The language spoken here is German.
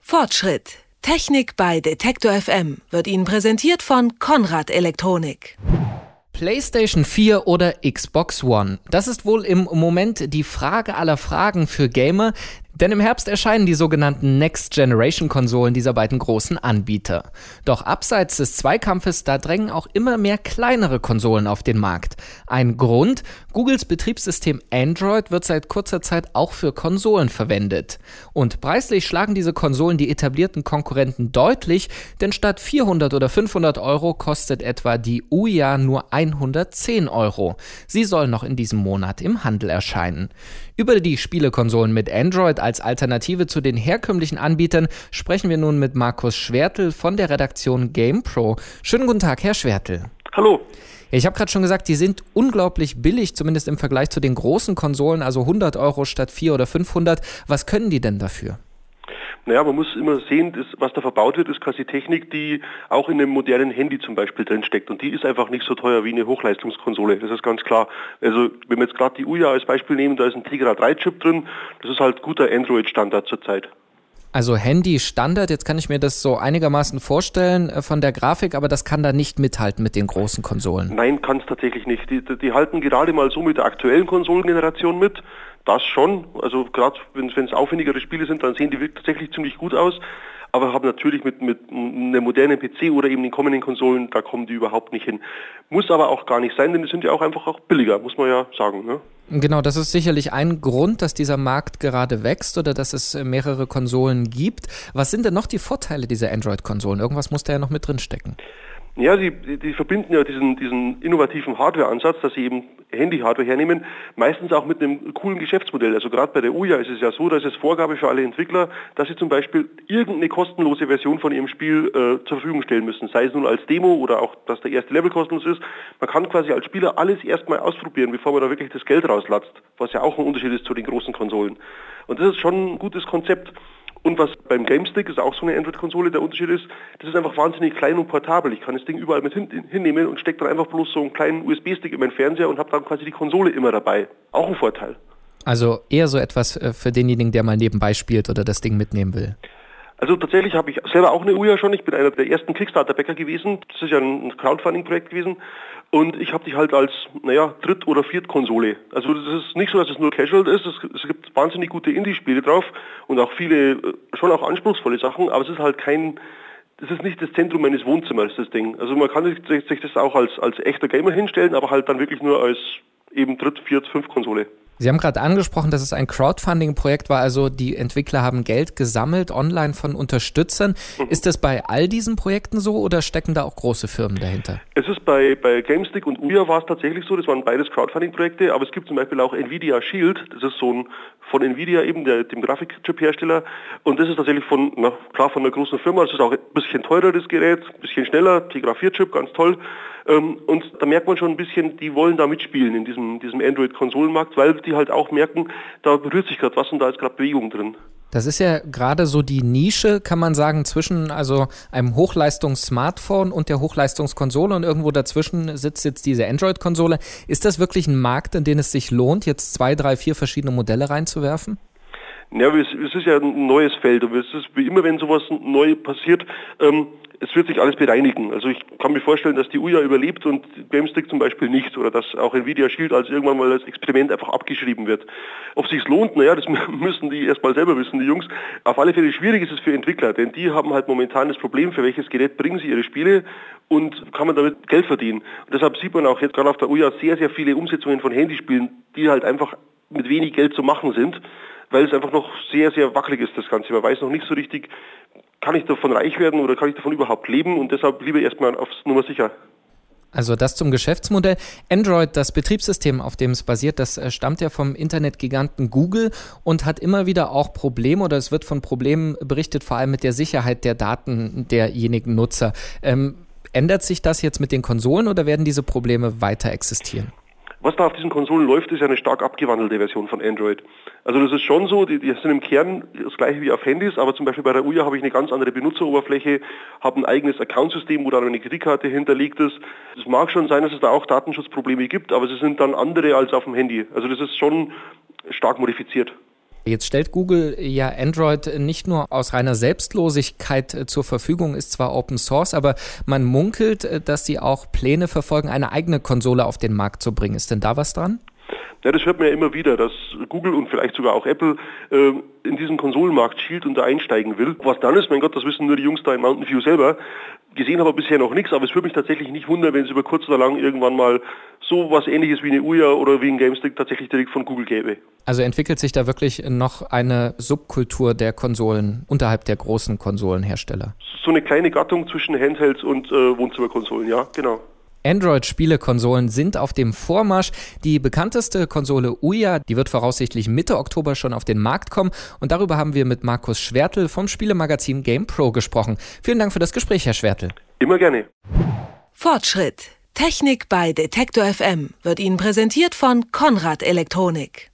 Fortschritt. Technik bei Detektor FM wird Ihnen präsentiert von Konrad Elektronik. PlayStation 4 oder Xbox One? Das ist wohl im Moment die Frage aller Fragen für Gamer, denn im Herbst erscheinen die sogenannten Next-Generation-Konsolen dieser beiden großen Anbieter. Doch abseits des Zweikampfes, da drängen auch immer mehr kleinere Konsolen auf den Markt. Ein Grund, Googles Betriebssystem Android wird seit kurzer Zeit auch für Konsolen verwendet. Und preislich schlagen diese Konsolen die etablierten Konkurrenten deutlich, denn statt 400 oder 500 Euro kostet etwa die Ouya nur 110 Euro. Sie soll noch in diesem Monat im Handel erscheinen. Über die Spielekonsolen mit Android als Alternative zu den herkömmlichen Anbietern sprechen wir nun mit Markus Schwertel von der Redaktion GamePro. Schönen guten Tag, Herr Schwertel. Hallo. Ich habe gerade schon gesagt, die sind unglaublich billig, zumindest im Vergleich zu den großen Konsolen, also 100 Euro statt 400 oder 500. Was können die denn dafür? Naja, man muss immer sehen, dass, was da verbaut wird, ist quasi Technik, die auch in einem modernen Handy zum Beispiel drinsteckt. Und die ist einfach nicht so teuer wie eine Hochleistungskonsole. Das ist ganz klar. Also wenn wir jetzt gerade die Uya als Beispiel nehmen, da ist ein Tegra 3 Chip drin. Das ist halt guter Android-Standard zurzeit. Also Handy Standard, jetzt kann ich mir das so einigermaßen vorstellen äh, von der Grafik, aber das kann da nicht mithalten mit den großen Konsolen. Nein, kann es tatsächlich nicht. Die, die, halten gerade mal so mit der aktuellen Konsolengeneration mit. Das schon. Also gerade wenn es aufwendigere Spiele sind, dann sehen die wirklich tatsächlich ziemlich gut aus aber haben natürlich mit, mit einem modernen PC oder eben den kommenden Konsolen, da kommen die überhaupt nicht hin. Muss aber auch gar nicht sein, denn die sind ja auch einfach auch billiger, muss man ja sagen. Ne? Genau, das ist sicherlich ein Grund, dass dieser Markt gerade wächst oder dass es mehrere Konsolen gibt. Was sind denn noch die Vorteile dieser Android-Konsolen? Irgendwas muss da ja noch mit drin stecken. Ja, sie die verbinden ja diesen, diesen innovativen Hardware-Ansatz, dass sie eben Handy-Hardware hernehmen, meistens auch mit einem coolen Geschäftsmodell. Also gerade bei der UJA ist es ja so, dass es Vorgabe für alle Entwickler, dass sie zum Beispiel irgendeine kostenlose Version von ihrem Spiel äh, zur Verfügung stellen müssen, sei es nun als Demo oder auch, dass der erste Level kostenlos ist. Man kann quasi als Spieler alles erstmal ausprobieren, bevor man da wirklich das Geld rauslatzt, was ja auch ein Unterschied ist zu den großen Konsolen. Und das ist schon ein gutes Konzept. Und was beim GameStick, ist auch so eine Android-Konsole, der Unterschied ist, das ist einfach wahnsinnig klein und portabel. Ich kann das Ding überall mit hin, hinnehmen und stecke dann einfach bloß so einen kleinen USB-Stick in meinen Fernseher und habe dann quasi die Konsole immer dabei. Auch ein Vorteil. Also eher so etwas äh, für denjenigen, der mal nebenbei spielt oder das Ding mitnehmen will. Also tatsächlich habe ich selber auch eine Uja schon. Ich bin einer der ersten Kickstarter-Bäcker gewesen. Das ist ja ein Crowdfunding-Projekt gewesen. Und ich habe die halt als, naja, Dritt- oder Viertkonsole. Also das ist nicht so, dass es nur Casual ist. Es, es gibt wahnsinnig gute Indie-Spiele drauf und auch viele, äh, schon auch anspruchsvolle Sachen. Aber es ist halt kein, das ist nicht das Zentrum meines Wohnzimmers, das Ding. Also man kann sich, sich das auch als, als echter Gamer hinstellen, aber halt dann wirklich nur als eben Dritt-, Viert-, Fünf-Konsole. Sie haben gerade angesprochen, dass es ein Crowdfunding-Projekt war, also die Entwickler haben Geld gesammelt online von Unterstützern. Mhm. Ist das bei all diesen Projekten so oder stecken da auch große Firmen dahinter? Es ist bei, bei GameStick und Uya war es tatsächlich so, das waren beides Crowdfunding-Projekte, aber es gibt zum Beispiel auch Nvidia Shield, das ist so ein von Nvidia eben, der, dem Grafikchip-Hersteller und das ist tatsächlich von, na, klar von einer großen Firma, das ist auch ein bisschen teurer das Gerät, ein bisschen schneller, Tegra 4-Chip, ganz toll. Ähm, und da merkt man schon ein bisschen, die wollen da mitspielen in diesem, diesem Android-Konsolenmarkt, weil die halt auch merken, da berührt sich gerade was und da ist gerade Bewegung drin. Das ist ja gerade so die Nische, kann man sagen, zwischen also einem Hochleistungs-Smartphone und der Hochleistungskonsole und irgendwo dazwischen sitzt jetzt diese Android-Konsole. Ist das wirklich ein Markt, in den es sich lohnt, jetzt zwei, drei, vier verschiedene Modelle reinzuwerfen? Ja, es, ist ja ein neues Feld und es ist wie immer, wenn sowas neu passiert, ähm, es wird sich alles bereinigen. Also ich kann mir vorstellen, dass die UJA überlebt und GameStick zum Beispiel nicht oder dass auch Nvidia Shield als irgendwann mal als Experiment einfach abgeschrieben wird. Ob es sich lohnt, naja, das müssen die erstmal selber wissen, die Jungs. Auf alle Fälle schwierig ist es für Entwickler, denn die haben halt momentan das Problem, für welches Gerät bringen sie ihre Spiele und kann man damit Geld verdienen. Und deshalb sieht man auch jetzt gerade auf der UJA sehr, sehr viele Umsetzungen von Handyspielen, die halt einfach mit wenig Geld zu machen sind weil es einfach noch sehr, sehr wackelig ist, das Ganze. Man weiß noch nicht so richtig, kann ich davon reich werden oder kann ich davon überhaupt leben und deshalb lieber erstmal aufs Nummer sicher. Also das zum Geschäftsmodell. Android, das Betriebssystem, auf dem es basiert, das äh, stammt ja vom Internetgiganten Google und hat immer wieder auch Probleme oder es wird von Problemen berichtet, vor allem mit der Sicherheit der Daten derjenigen Nutzer. Ähm, ändert sich das jetzt mit den Konsolen oder werden diese Probleme weiter existieren? Was da auf diesen Konsolen läuft, ist eine stark abgewandelte Version von Android. Also das ist schon so, die, die, sind im Kern das gleiche wie auf Handys, aber zum Beispiel bei der Uja habe ich eine ganz andere Benutzeroberfläche, habe ein eigenes Accountsystem, wo dann eine Kreditkarte hinterlegt ist. Es mag schon sein, dass es da auch Datenschutzprobleme gibt, aber sie sind dann andere als auf dem Handy. Also das ist schon stark modifiziert. Jetzt stellt Google ja Android nicht nur aus reiner Selbstlosigkeit äh, zur Verfügung, ist zwar Open Source, aber man munkelt, äh, dass sie auch Pläne verfolgen, eine eigene Konsole auf den Markt zu bringen. Ist denn da was dran? Ja, das hört man ja immer wieder, dass Google und vielleicht sogar auch Apple äh, in diesen Konsolenmarkt schielt und da einsteigen will. Was dann ist, mein Gott, das wissen nur die Jungs da in Mountain View selber. Gesehen habe bisher noch nichts, aber es würde mich tatsächlich nicht wundern, wenn es über kurz oder lang irgendwann mal so was ähnliches wie eine Uya oder wie ein GameStick tatsächlich direkt von Google gäbe. Also entwickelt sich da wirklich noch eine Subkultur der Konsolen unterhalb der großen Konsolenhersteller? So eine kleine Gattung zwischen Handhelds und äh, Wohnzimmerkonsolen, ja, genau. Android-Spielekonsolen sind auf dem Vormarsch. Die bekannteste Konsole Uya, die wird voraussichtlich Mitte Oktober schon auf den Markt kommen. Und darüber haben wir mit Markus Schwertel vom Spielemagazin GamePro gesprochen. Vielen Dank für das Gespräch, Herr Schwertel. Immer gerne. Fortschritt. Technik bei Detektor FM wird Ihnen präsentiert von Konrad Elektronik.